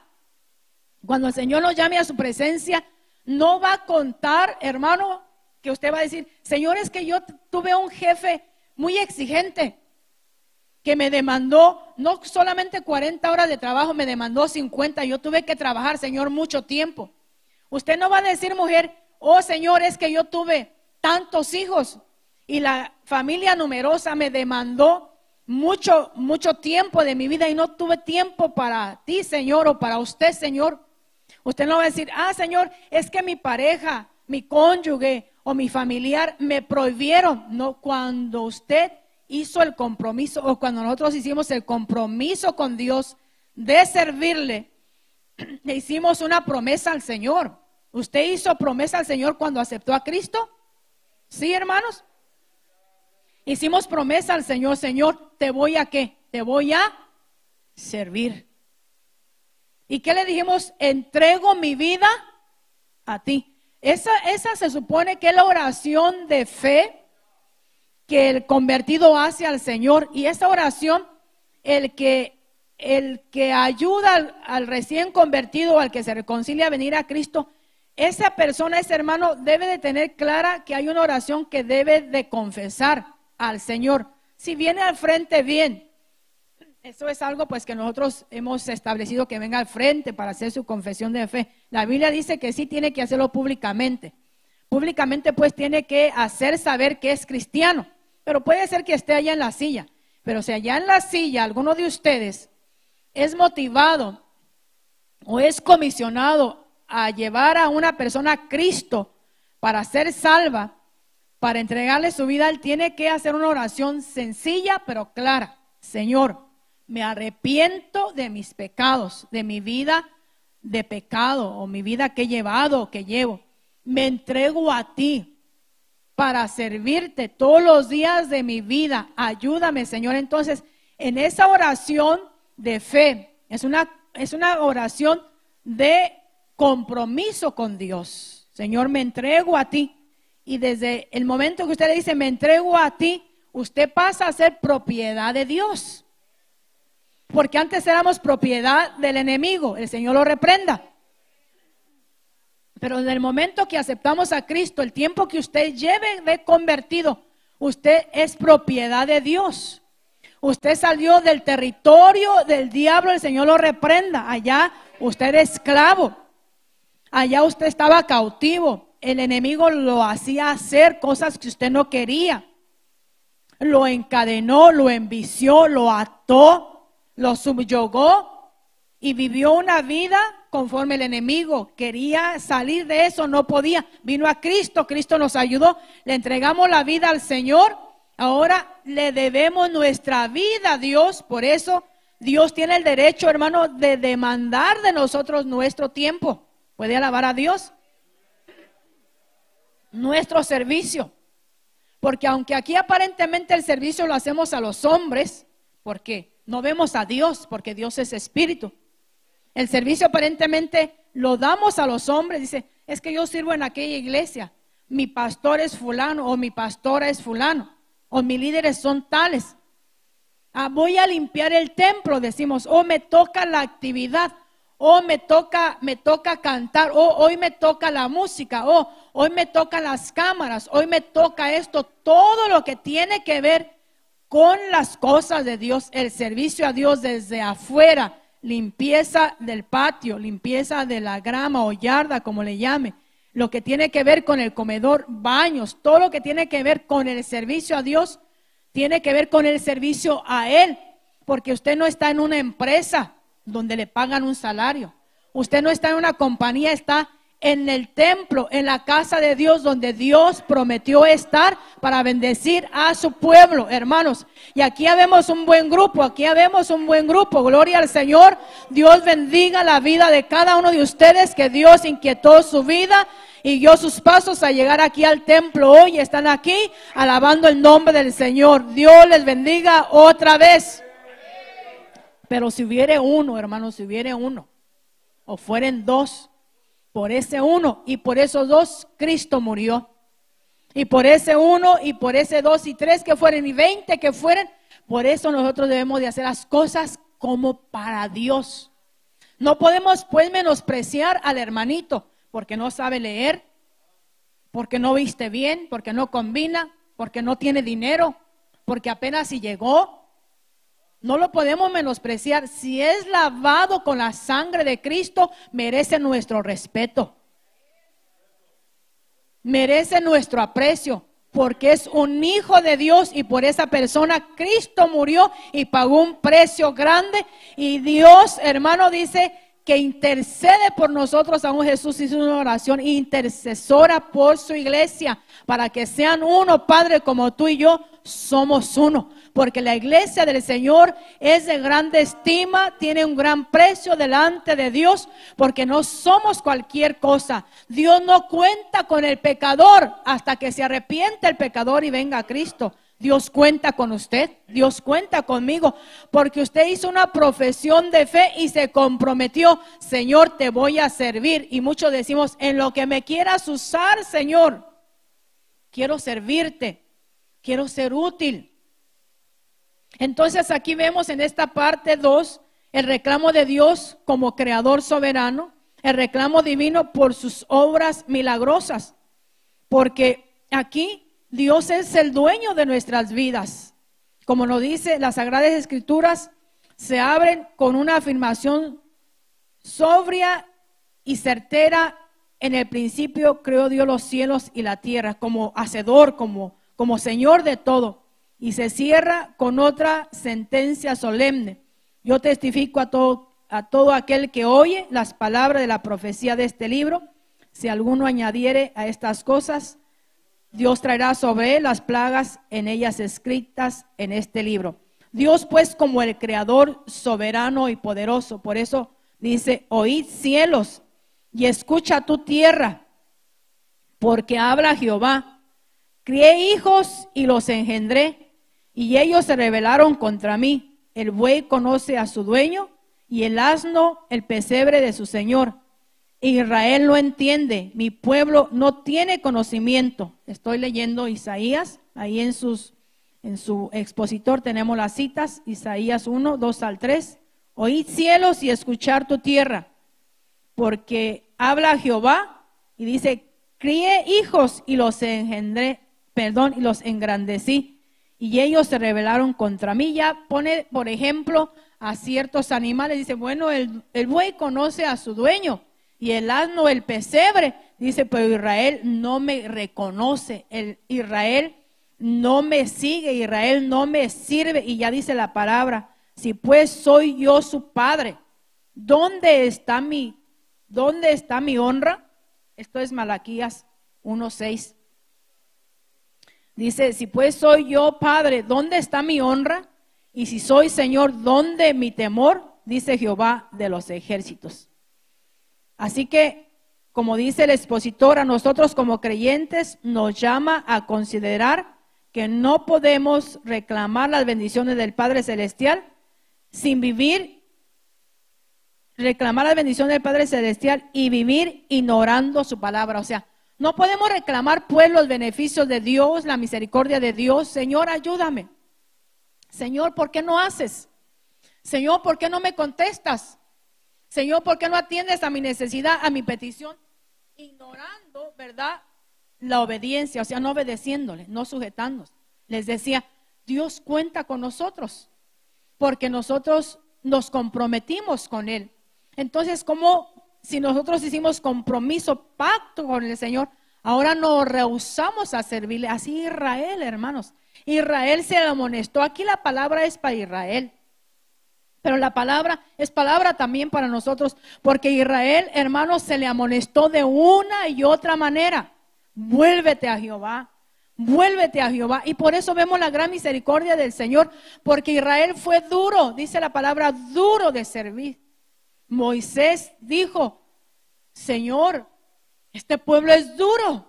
cuando el Señor nos llame a su presencia, no va a contar, hermano, que usted va a decir, Señor, es que yo tuve un jefe muy exigente que me demandó no solamente 40 horas de trabajo, me demandó 50. Yo tuve que trabajar, Señor, mucho tiempo. Usted no va a decir, mujer, oh Señor, es que yo tuve tantos hijos y la familia numerosa me demandó mucho, mucho tiempo de mi vida y no tuve tiempo para ti, Señor, o para usted, Señor. Usted no va a decir, ah, Señor, es que mi pareja, mi cónyuge o mi familiar me prohibieron. No, cuando usted hizo el compromiso o cuando nosotros hicimos el compromiso con Dios de servirle, le hicimos una promesa al Señor. ¿Usted hizo promesa al Señor cuando aceptó a Cristo? ¿Sí, hermanos? Hicimos promesa al Señor, Señor, te voy a qué? Te voy a servir. ¿Y qué le dijimos? Entrego mi vida a ti. Esa, esa se supone que es la oración de fe que el convertido hace al Señor. Y esa oración, el que, el que ayuda al, recién convertido, al que se reconcilia a venir a Cristo, esa persona, ese hermano, debe de tener clara que hay una oración que debe de confesar al Señor. Si viene al frente, bien. Eso es algo pues que nosotros hemos establecido que venga al frente para hacer su confesión de fe. La Biblia dice que sí tiene que hacerlo públicamente. Públicamente pues tiene que hacer saber que es cristiano. Pero puede ser que esté allá en la silla. Pero si allá en la silla alguno de ustedes es motivado o es comisionado a llevar a una persona a Cristo para ser salva, para entregarle su vida, él tiene que hacer una oración sencilla pero clara. Señor, me arrepiento de mis pecados, de mi vida de pecado o mi vida que he llevado o que llevo. Me entrego a ti para servirte todos los días de mi vida. Ayúdame, Señor. Entonces, en esa oración de fe, es una, es una oración de compromiso con Dios. Señor, me entrego a ti. Y desde el momento que usted le dice, me entrego a ti, usted pasa a ser propiedad de Dios. Porque antes éramos propiedad del enemigo, el Señor lo reprenda. Pero desde el momento que aceptamos a Cristo, el tiempo que usted lleve de convertido, usted es propiedad de Dios. Usted salió del territorio del diablo, el Señor lo reprenda. Allá usted es esclavo. Allá usted estaba cautivo. El enemigo lo hacía hacer cosas que usted no quería. Lo encadenó, lo envició, lo ató, lo subyugó y vivió una vida conforme el enemigo quería salir de eso, no podía. Vino a Cristo, Cristo nos ayudó, le entregamos la vida al Señor. Ahora le debemos nuestra vida a Dios, por eso Dios tiene el derecho, hermano, de demandar de nosotros nuestro tiempo. ¿Puede alabar a Dios? Nuestro servicio. Porque aunque aquí aparentemente el servicio lo hacemos a los hombres, porque no vemos a Dios, porque Dios es espíritu. El servicio aparentemente lo damos a los hombres. Dice, es que yo sirvo en aquella iglesia. Mi pastor es fulano o mi pastora es fulano o mis líderes son tales. Ah, voy a limpiar el templo, decimos, o me toca la actividad o me toca, me toca cantar, o hoy me toca la música, o hoy me tocan las cámaras, hoy me toca esto, todo lo que tiene que ver con las cosas de Dios, el servicio a Dios desde afuera, limpieza del patio, limpieza de la grama o yarda, como le llame, lo que tiene que ver con el comedor, baños, todo lo que tiene que ver con el servicio a Dios, tiene que ver con el servicio a Él, porque usted no está en una empresa, donde le pagan un salario. Usted no está en una compañía, está en el templo, en la casa de Dios, donde Dios prometió estar para bendecir a su pueblo, hermanos. Y aquí vemos un buen grupo, aquí vemos un buen grupo. Gloria al Señor. Dios bendiga la vida de cada uno de ustedes, que Dios inquietó su vida y dio sus pasos a llegar aquí al templo hoy. Están aquí alabando el nombre del Señor. Dios les bendiga otra vez. Pero si hubiere uno, hermano, si hubiere uno, o fueren dos, por ese uno y por esos dos, Cristo murió. Y por ese uno y por ese dos y tres que fueren y veinte que fueren, por eso nosotros debemos de hacer las cosas como para Dios. No podemos pues menospreciar al hermanito porque no sabe leer, porque no viste bien, porque no combina, porque no tiene dinero, porque apenas si llegó, no lo podemos menospreciar. Si es lavado con la sangre de Cristo, merece nuestro respeto. Merece nuestro aprecio. Porque es un hijo de Dios y por esa persona Cristo murió y pagó un precio grande. Y Dios, hermano, dice que intercede por nosotros, aún Jesús hizo una oración intercesora por su iglesia, para que sean uno, Padre, como tú y yo somos uno. Porque la iglesia del Señor es de grande estima, tiene un gran precio delante de Dios, porque no somos cualquier cosa. Dios no cuenta con el pecador hasta que se arrepiente el pecador y venga a Cristo. Dios cuenta con usted, Dios cuenta conmigo, porque usted hizo una profesión de fe y se comprometió, Señor, te voy a servir. Y muchos decimos, en lo que me quieras usar, Señor, quiero servirte, quiero ser útil. Entonces aquí vemos en esta parte 2 el reclamo de Dios como creador soberano, el reclamo divino por sus obras milagrosas, porque aquí Dios es el dueño de nuestras vidas. Como nos dice las Sagradas Escrituras, se abren con una afirmación sobria y certera. En el principio creó Dios los cielos y la tierra como hacedor, como, como Señor de todo. Y se cierra con otra sentencia solemne. Yo testifico a todo, a todo aquel que oye las palabras de la profecía de este libro. Si alguno añadiere a estas cosas, Dios traerá sobre él las plagas en ellas escritas en este libro. Dios pues como el creador soberano y poderoso, por eso dice, oíd cielos y escucha tu tierra, porque habla Jehová. Crié hijos y los engendré, y ellos se rebelaron contra mí. El buey conoce a su dueño, y el asno el pesebre de su señor. Israel no entiende, mi pueblo no tiene conocimiento. Estoy leyendo Isaías, ahí en, sus, en su expositor tenemos las citas, Isaías 1, 2 al 3. Oíd cielos y escuchar tu tierra, porque habla Jehová y dice, crié hijos y los engendré, perdón, y los engrandecí, y ellos se rebelaron contra mí. Ya pone, por ejemplo, a ciertos animales, dice, bueno, el, el buey conoce a su dueño y el asno, el pesebre. Dice, pero Israel no me reconoce, el Israel no me sigue, Israel no me sirve. Y ya dice la palabra, si pues soy yo su padre, ¿dónde está mi, dónde está mi honra? Esto es Malaquías 1.6. Dice, si pues soy yo padre, ¿dónde está mi honra? Y si soy Señor, ¿dónde mi temor? Dice Jehová de los ejércitos. Así que, como dice el expositor, a nosotros como creyentes nos llama a considerar que no podemos reclamar las bendiciones del Padre Celestial sin vivir, reclamar las bendiciones del Padre Celestial y vivir ignorando su palabra. O sea, no podemos reclamar pues los beneficios de Dios, la misericordia de Dios. Señor, ayúdame. Señor, ¿por qué no haces? Señor, ¿por qué no me contestas? Señor, ¿por qué no atiendes a mi necesidad, a mi petición? Ignorando, ¿verdad? La obediencia, o sea, no obedeciéndole, no sujetándonos. Les decía, Dios cuenta con nosotros, porque nosotros nos comprometimos con Él. Entonces, ¿cómo si nosotros hicimos compromiso, pacto con el Señor, ahora nos rehusamos a servirle? Así Israel, hermanos. Israel se amonestó. Aquí la palabra es para Israel. Pero la palabra es palabra también para nosotros, porque Israel, hermanos, se le amonestó de una y otra manera. Vuélvete a Jehová, vuélvete a Jehová. Y por eso vemos la gran misericordia del Señor, porque Israel fue duro, dice la palabra, duro de servir. Moisés dijo, Señor, este pueblo es duro.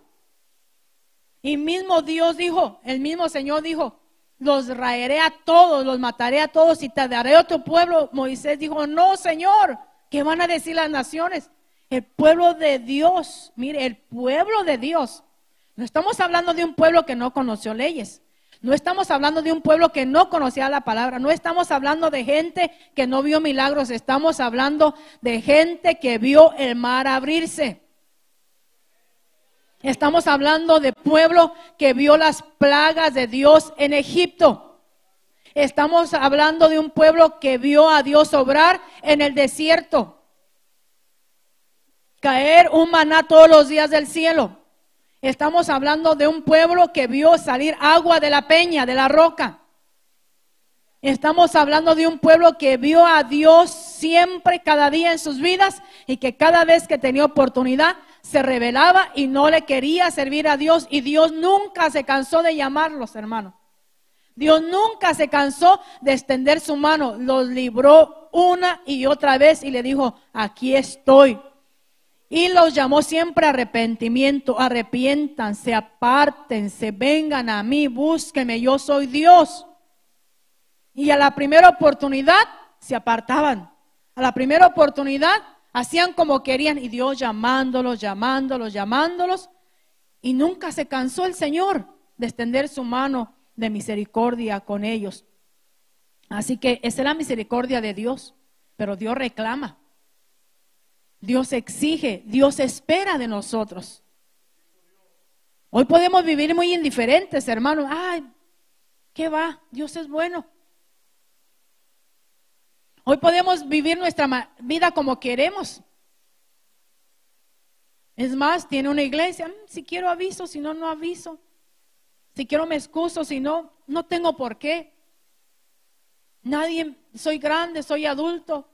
Y mismo Dios dijo, el mismo Señor dijo, los raeré a todos, los mataré a todos y te daré otro pueblo. Moisés dijo, no, Señor, ¿qué van a decir las naciones? El pueblo de Dios, mire, el pueblo de Dios. No estamos hablando de un pueblo que no conoció leyes. No estamos hablando de un pueblo que no conocía la palabra. No estamos hablando de gente que no vio milagros. Estamos hablando de gente que vio el mar abrirse. Estamos hablando de pueblo que vio las plagas de Dios en Egipto. Estamos hablando de un pueblo que vio a Dios obrar en el desierto. Caer un maná todos los días del cielo. Estamos hablando de un pueblo que vio salir agua de la peña, de la roca. Estamos hablando de un pueblo que vio a Dios siempre, cada día en sus vidas y que cada vez que tenía oportunidad se rebelaba y no le quería servir a Dios y Dios nunca se cansó de llamarlos, hermano. Dios nunca se cansó de extender su mano, los libró una y otra vez y le dijo, aquí estoy. Y los llamó siempre a arrepentimiento, arrepiéntanse, apártense, vengan a mí, búsquenme, yo soy Dios. Y a la primera oportunidad se apartaban. A la primera oportunidad hacían como querían y Dios llamándolos, llamándolos, llamándolos. Y nunca se cansó el Señor de extender su mano de misericordia con ellos. Así que esa es la misericordia de Dios, pero Dios reclama. Dios exige, Dios espera de nosotros. Hoy podemos vivir muy indiferentes, hermanos. Ay, ¿qué va? Dios es bueno. Hoy podemos vivir nuestra vida como queremos. Es más, tiene una iglesia, mm, si quiero aviso, si no, no aviso. Si quiero me excuso, si no, no tengo por qué. Nadie, soy grande, soy adulto,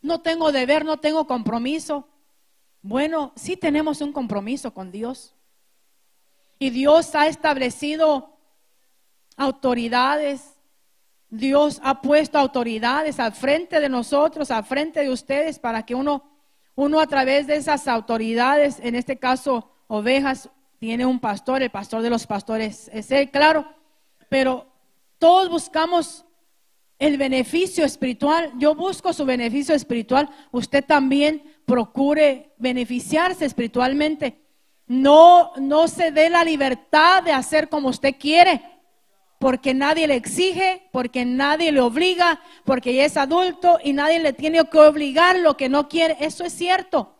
no tengo deber, no tengo compromiso. Bueno, sí tenemos un compromiso con Dios. Y Dios ha establecido autoridades. Dios ha puesto autoridades al frente de nosotros, al frente de ustedes, para que uno, uno a través de esas autoridades, en este caso ovejas, tiene un pastor, el pastor de los pastores es él, claro, pero todos buscamos el beneficio espiritual. Yo busco su beneficio espiritual. Usted también procure beneficiarse espiritualmente. No, no se dé la libertad de hacer como usted quiere, porque nadie le exige, porque nadie le obliga, porque ya es adulto y nadie le tiene que obligar lo que no quiere. Eso es cierto.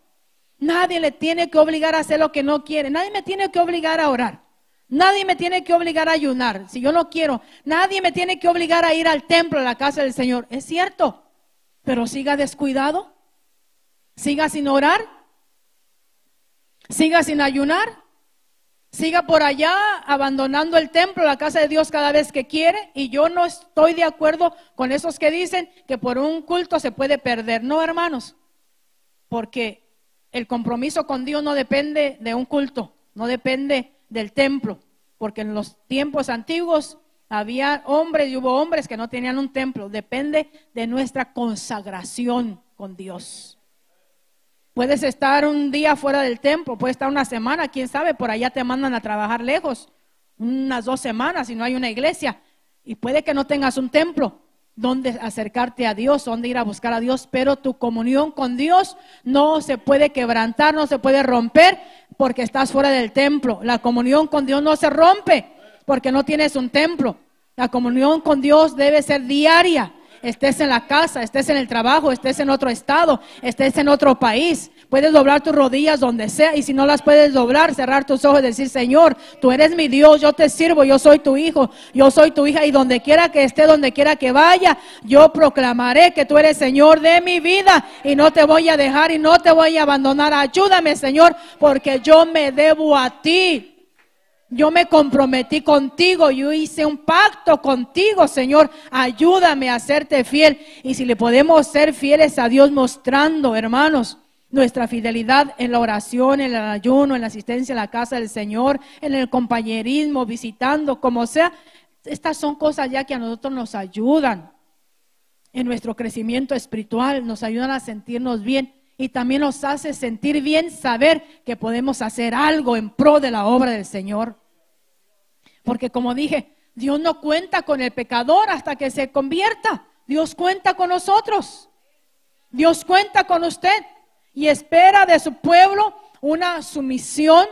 Nadie le tiene que obligar a hacer lo que no quiere. Nadie me tiene que obligar a orar. Nadie me tiene que obligar a ayunar. Si yo no quiero, nadie me tiene que obligar a ir al templo, a la casa del Señor. Es cierto. Pero siga descuidado. Siga sin orar. Siga sin ayunar. Siga por allá abandonando el templo, la casa de Dios cada vez que quiere. Y yo no estoy de acuerdo con esos que dicen que por un culto se puede perder. No, hermanos. Porque el compromiso con Dios no depende de un culto, no depende del templo, porque en los tiempos antiguos había hombres y hubo hombres que no tenían un templo, depende de nuestra consagración con Dios. Puedes estar un día fuera del templo, puedes estar una semana, quién sabe, por allá te mandan a trabajar lejos, unas dos semanas si no hay una iglesia, y puede que no tengas un templo, dónde acercarte a Dios, dónde ir a buscar a Dios, pero tu comunión con Dios no se puede quebrantar, no se puede romper porque estás fuera del templo. La comunión con Dios no se rompe porque no tienes un templo. La comunión con Dios debe ser diaria estés en la casa, estés en el trabajo, estés en otro estado, estés en otro país. Puedes doblar tus rodillas donde sea y si no las puedes doblar, cerrar tus ojos y decir, Señor, tú eres mi Dios, yo te sirvo, yo soy tu hijo, yo soy tu hija y donde quiera que esté, donde quiera que vaya, yo proclamaré que tú eres Señor de mi vida y no te voy a dejar y no te voy a abandonar. Ayúdame, Señor, porque yo me debo a ti. Yo me comprometí contigo, yo hice un pacto contigo, Señor. Ayúdame a serte fiel. Y si le podemos ser fieles a Dios mostrando, hermanos, nuestra fidelidad en la oración, en el ayuno, en la asistencia a la casa del Señor, en el compañerismo, visitando, como sea. Estas son cosas ya que a nosotros nos ayudan en nuestro crecimiento espiritual, nos ayudan a sentirnos bien y también nos hace sentir bien saber que podemos hacer algo en pro de la obra del Señor. Porque como dije, Dios no cuenta con el pecador hasta que se convierta. Dios cuenta con nosotros. Dios cuenta con usted y espera de su pueblo una sumisión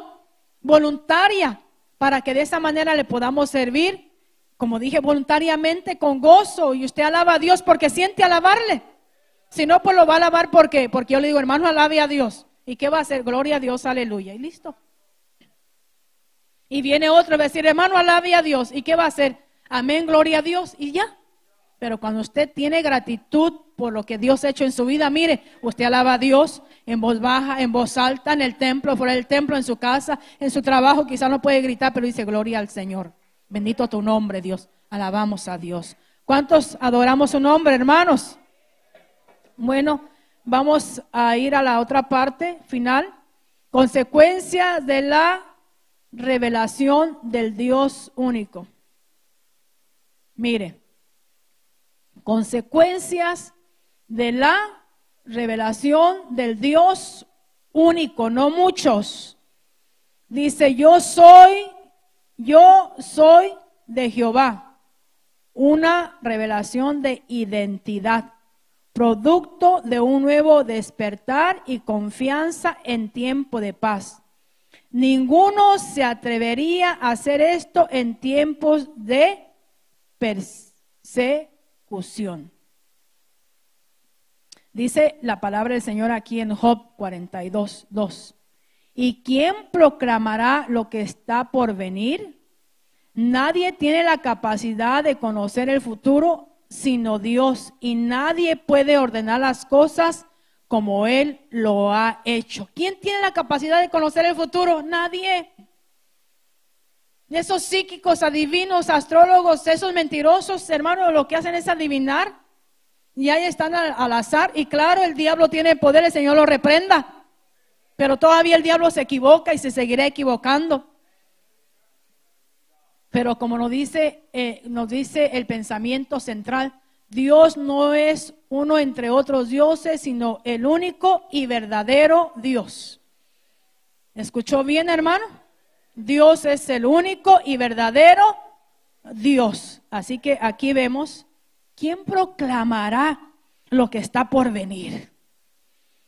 voluntaria para que de esa manera le podamos servir, como dije, voluntariamente, con gozo. Y usted alaba a Dios porque siente alabarle. Si no, pues lo va a alabar porque, porque yo le digo, hermano, alabe a Dios. ¿Y qué va a hacer? Gloria a Dios, aleluya. Y listo. Y viene otro va a decir, hermano, alabe a Dios. ¿Y qué va a hacer? Amén, gloria a Dios. Y ya. Pero cuando usted tiene gratitud por lo que Dios ha hecho en su vida, mire, usted alaba a Dios en voz baja, en voz alta, en el templo, fuera del templo, en su casa, en su trabajo. Quizá no puede gritar, pero dice, gloria al Señor. Bendito tu nombre, Dios. Alabamos a Dios. ¿Cuántos adoramos su nombre, hermanos? Bueno, vamos a ir a la otra parte final. Consecuencias de la revelación del Dios único. Mire, consecuencias de la revelación del Dios único, no muchos. Dice, yo soy, yo soy de Jehová. Una revelación de identidad, producto de un nuevo despertar y confianza en tiempo de paz. Ninguno se atrevería a hacer esto en tiempos de persecución. Dice la palabra del Señor aquí en Job 42, 2. ¿Y quién proclamará lo que está por venir? Nadie tiene la capacidad de conocer el futuro sino Dios y nadie puede ordenar las cosas como Él lo ha hecho. ¿Quién tiene la capacidad de conocer el futuro? Nadie. Esos psíquicos, adivinos, astrólogos, esos mentirosos, hermanos, lo que hacen es adivinar y ahí están al, azar. Y claro, el diablo tiene poder, el Señor lo reprenda. Pero todavía el diablo se equivoca y se seguirá equivocando. Pero como nos dice, eh, nos dice el pensamiento central, Dios no es uno entre otros dioses, sino el único y verdadero Dios. ¿Escuchó bien, hermano? Dios es el único y verdadero Dios. Así que aquí vemos ¿quién proclamará lo que está por venir?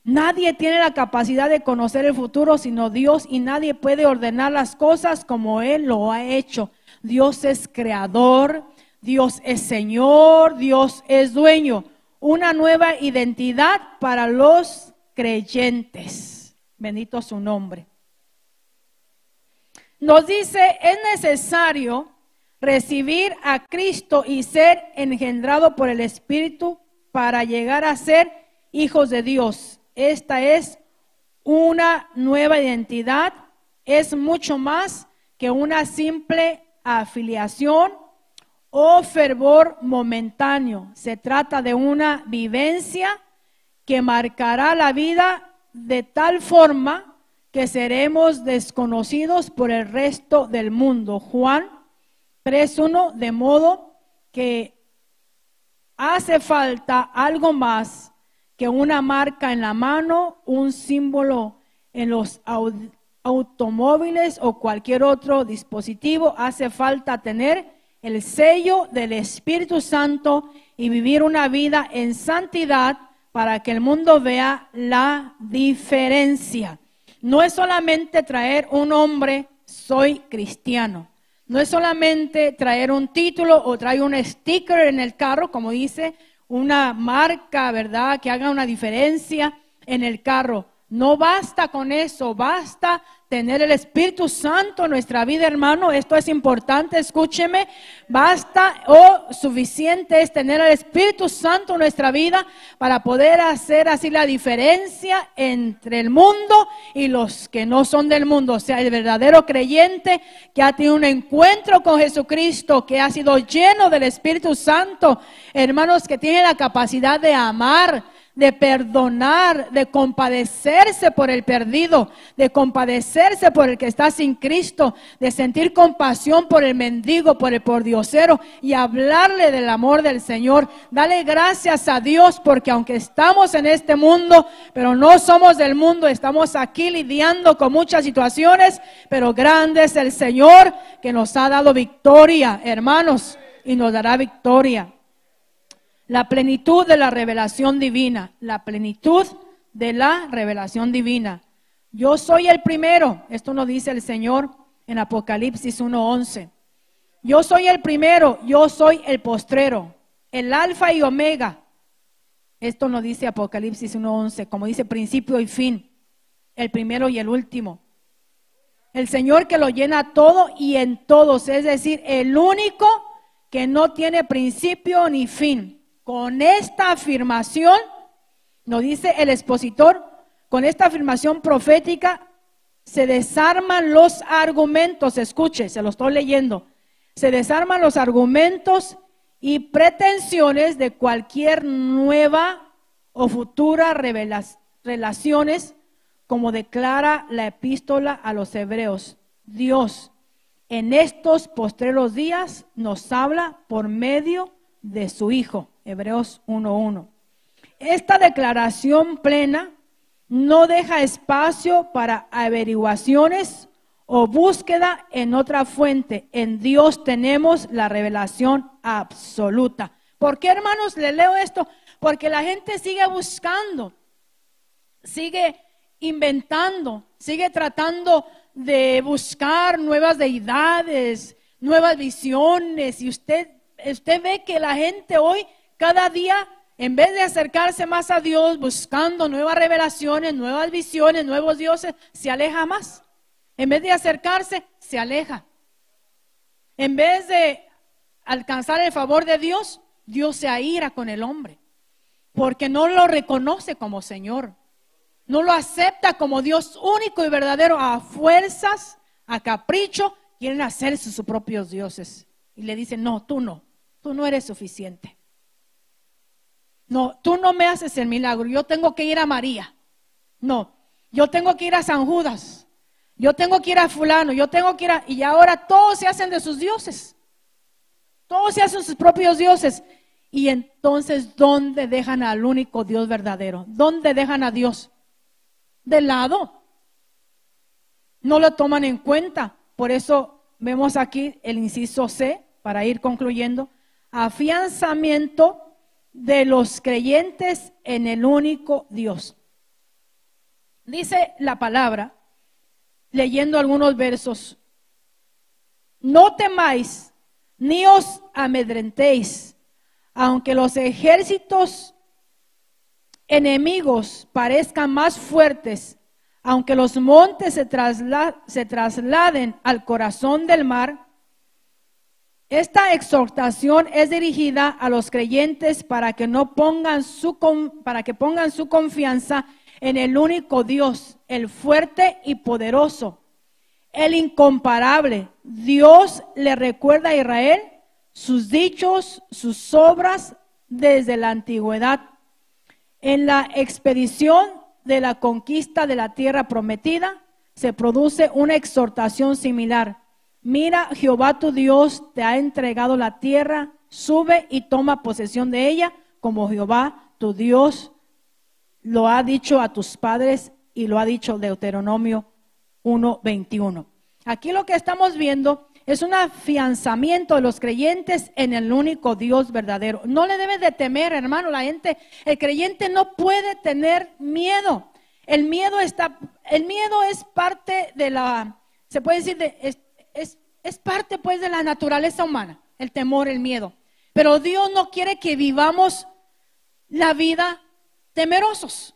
Nadie tiene la capacidad de conocer el futuro sino Dios y nadie puede ordenar las cosas como Él lo ha hecho. Dios es creador, Dios es Señor, Dios es dueño. Una nueva identidad para los creyentes. Bendito su nombre. Nos dice, es necesario recibir a Cristo y ser engendrado por el Espíritu para llegar a ser hijos de Dios. Esta es una nueva identidad, es mucho más que una simple afiliación o fervor momentáneo. Se trata de una vivencia que marcará la vida de tal forma que seremos desconocidos por el resto del mundo. Juan 3.1, de modo que hace falta algo más que una marca en la mano, un símbolo en los automóviles o cualquier otro dispositivo. Hace falta tener el sello del Espíritu Santo y vivir una vida en santidad para que el mundo vea la diferencia. No es solamente traer un hombre, soy cristiano. No es solamente traer un título o traer un sticker en el carro, como dice, una marca, ¿verdad? Que haga una diferencia en el carro. No basta con eso, basta tener el Espíritu Santo en nuestra vida, hermano. Esto es importante, escúcheme. Basta o suficiente es tener el Espíritu Santo en nuestra vida para poder hacer así la diferencia entre el mundo y los que no son del mundo. O sea, el verdadero creyente que ha tenido un encuentro con Jesucristo, que ha sido lleno del Espíritu Santo. Hermanos, que tiene la capacidad de amar de perdonar, de compadecerse por el perdido, de compadecerse por el que está sin Cristo, de sentir compasión por el mendigo, por el pordiosero y hablarle del amor del Señor. Dale gracias a Dios porque aunque estamos en este mundo, pero no somos del mundo, estamos aquí lidiando con muchas situaciones, pero grande es el Señor que nos ha dado victoria, hermanos, y nos dará victoria. La plenitud de la revelación divina, la plenitud de la revelación divina. Yo soy el primero, esto nos dice el Señor en Apocalipsis 1:11. Yo soy el primero, yo soy el postrero, el alfa y omega. Esto nos dice Apocalipsis 1:11, como dice principio y fin, el primero y el último. El Señor que lo llena todo y en todos, es decir, el único que no tiene principio ni fin. Con esta afirmación, nos dice el expositor, con esta afirmación profética se desarman los argumentos, escuche, se lo estoy leyendo, se desarman los argumentos y pretensiones de cualquier nueva o futuras relaciones, como declara la epístola a los hebreos. Dios en estos postreros días nos habla por medio de su Hijo, Hebreos 1.1. Esta declaración plena no deja espacio para averiguaciones o búsqueda en otra fuente. En Dios tenemos la revelación absoluta. ¿Por qué, hermanos, le leo esto? Porque la gente sigue buscando, sigue inventando, sigue tratando de buscar nuevas deidades, nuevas visiones. Y usted, usted ve que la gente hoy, cada día, en vez de acercarse más a Dios, buscando nuevas revelaciones, nuevas visiones, nuevos dioses, se aleja más. En vez de acercarse, se aleja. En vez de alcanzar el favor de Dios, Dios se aira con el hombre, porque no lo reconoce como Señor. No lo acepta como Dios único y verdadero. A fuerzas, a capricho, quieren hacerse sus propios dioses. Y le dicen, no, tú no, tú no eres suficiente. No, tú no me haces el milagro. Yo tengo que ir a María. No, yo tengo que ir a San Judas. Yo tengo que ir a fulano. Yo tengo que ir a... Y ahora todos se hacen de sus dioses. Todos se hacen sus propios dioses. Y entonces, ¿dónde dejan al único Dios verdadero? ¿Dónde dejan a Dios? De lado. No lo toman en cuenta. Por eso vemos aquí el inciso C, para ir concluyendo. Afianzamiento de los creyentes en el único Dios. Dice la palabra, leyendo algunos versos, no temáis ni os amedrentéis, aunque los ejércitos enemigos parezcan más fuertes, aunque los montes se, se trasladen al corazón del mar, esta exhortación es dirigida a los creyentes para que no pongan su para que pongan su confianza en el único Dios, el fuerte y poderoso, el incomparable. Dios le recuerda a Israel sus dichos, sus obras desde la antigüedad. En la expedición de la conquista de la tierra prometida se produce una exhortación similar. Mira, Jehová tu Dios te ha entregado la tierra, sube y toma posesión de ella, como Jehová tu Dios lo ha dicho a tus padres y lo ha dicho Deuteronomio 1:21. Aquí lo que estamos viendo es un afianzamiento de los creyentes en el único Dios verdadero. No le debes de temer, hermano, la gente, el creyente no puede tener miedo. El miedo está, el miedo es parte de la, se puede decir, de, parte pues de la naturaleza humana, el temor, el miedo. Pero Dios no quiere que vivamos la vida temerosos.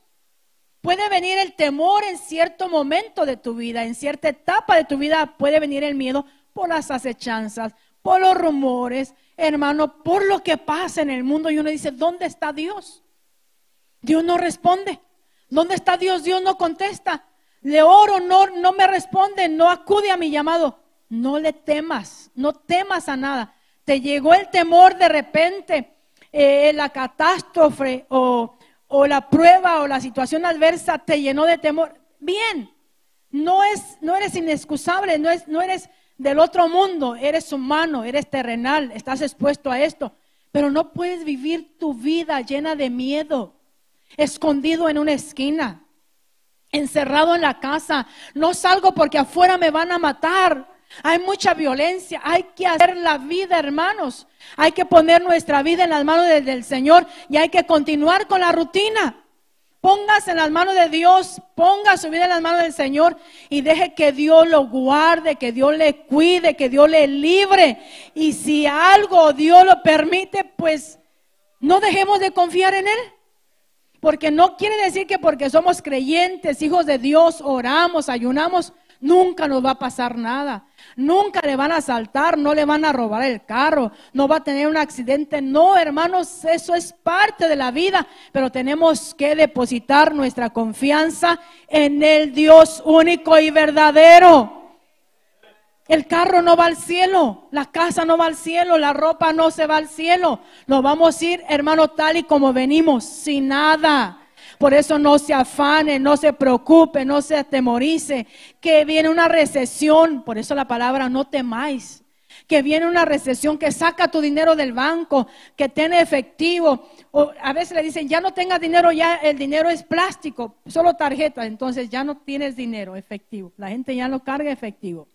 Puede venir el temor en cierto momento de tu vida, en cierta etapa de tu vida puede venir el miedo por las acechanzas, por los rumores, hermano, por lo que pasa en el mundo. Y uno dice, ¿dónde está Dios? Dios no responde. ¿Dónde está Dios? Dios no contesta. Le oro, no, no me responde, no acude a mi llamado no le temas, no temas a nada. Te llegó el temor de repente, eh, la catástrofe o, la prueba o la situación adversa te llenó de temor. Bien, no, es, no eres inexcusable, no, es, no eres del otro mundo, eres humano, eres terrenal, estás expuesto a esto, pero no puedes vivir tu vida llena de miedo, escondido en una esquina, encerrado en la casa. No salgo porque afuera me van a matar. Hay mucha violencia. Hay que hacer la vida, hermanos. Hay que poner nuestra vida en las manos del Señor y hay que continuar con la rutina. Póngase en las manos de Dios, ponga su vida en las manos del Señor y deje que Dios lo guarde, que Dios le cuide, que Dios le libre. Y si algo Dios lo permite, pues no dejemos de confiar en Él. Porque no quiere decir que porque somos creyentes, hijos de Dios, oramos, ayunamos, nunca nos va a pasar nada. Nunca le van a asaltar, no le van a robar el carro, no va a tener un accidente. No, hermanos, eso es parte de la vida, pero tenemos que depositar nuestra confianza en el Dios único y verdadero. El carro no va al cielo, la casa no va al cielo, la ropa no se va al cielo. Nos vamos a ir, hermano, tal y como venimos, sin nada. Por eso no se afane, no se preocupe, no se atemorice, que viene una recesión. Por eso la palabra no temáis. Que viene una recesión, que saca tu dinero del banco, que tiene efectivo. O a veces le dicen, ya no tengas dinero, ya el dinero es plástico, solo tarjeta. Entonces ya no tienes dinero efectivo. La gente ya no carga efectivo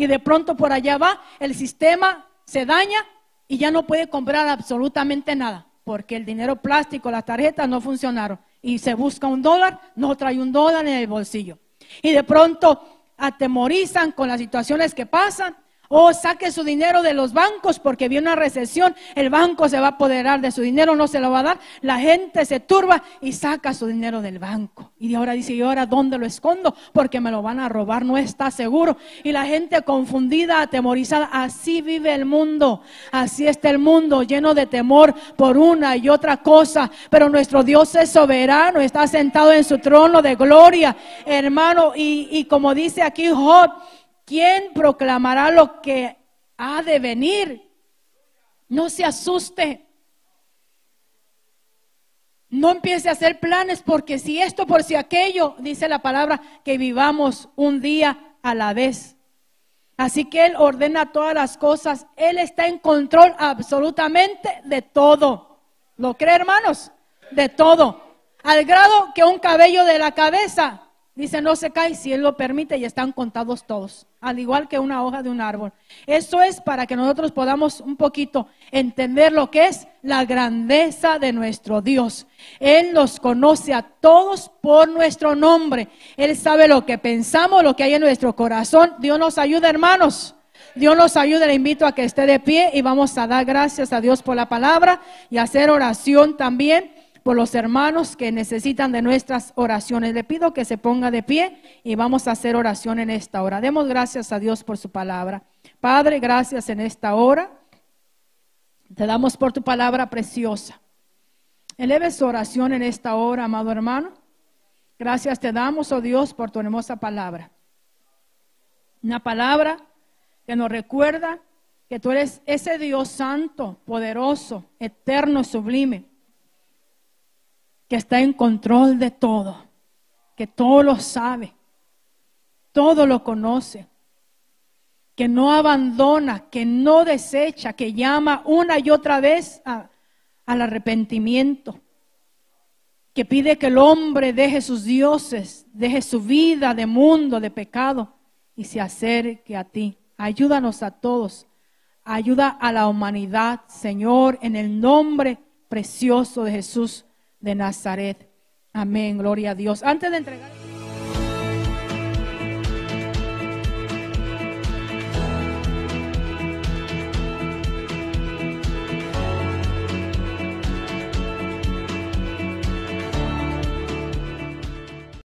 y de pronto por allá va, el sistema se daña y ya no puede comprar absolutamente nada, porque el dinero plástico, las tarjetas no funcionaron. Y se busca un dólar, no trae un dólar en el bolsillo. Y de pronto atemorizan con las situaciones que pasan o saque su dinero de los bancos porque viene una recesión, el banco se va a apoderar de su dinero, no se lo va a dar, la gente se turba y saca su dinero del banco. Y ahora dice, ¿y ahora dónde lo escondo? Porque me lo van a robar, no está seguro. Y la gente confundida, atemorizada, así vive el mundo, así está el mundo, lleno de temor por una y otra cosa. Pero nuestro Dios es soberano, está sentado en su trono de gloria, hermano. Y, y como dice aquí Job, ¿Quién proclamará lo que ha de venir? No se asuste. No empiece a hacer planes porque si esto, por si aquello, dice la palabra, que vivamos un día a la vez. Así que Él ordena todas las cosas. Él está en control absolutamente de todo. ¿Lo cree, hermanos? De todo. Al grado que un cabello de la cabeza Dice, no se cae si Él lo permite y están contados todos, al igual que una hoja de un árbol. Eso es para que nosotros podamos un poquito entender lo que es la grandeza de nuestro Dios. Él nos conoce a todos por nuestro nombre. Él sabe lo que pensamos, lo que hay en nuestro corazón. Dios nos ayuda, hermanos. Dios nos ayude, le invito a que esté de pie y vamos a dar gracias a Dios por la palabra y hacer oración también por los hermanos que necesitan de nuestras oraciones. Le pido que se ponga de pie y vamos a hacer oración en esta hora. Demos gracias a Dios por su palabra. Padre, gracias en esta hora. Te damos por tu palabra preciosa. Eleve su oración en esta hora, amado hermano. Gracias te damos, oh Dios, por tu hermosa palabra. Una palabra que nos recuerda que tú eres ese Dios santo, poderoso, eterno, sublime que está en control de todo, que todo lo sabe, todo lo conoce, que no abandona, que no desecha, que llama una y otra vez al arrepentimiento, que pide que el hombre deje sus dioses, deje su vida de mundo, de pecado y se acerque a ti. Ayúdanos a todos. Ayuda a la humanidad, Señor, en el nombre precioso de Jesús de Nazaret. Amén, gloria a Dios. Antes de entregar...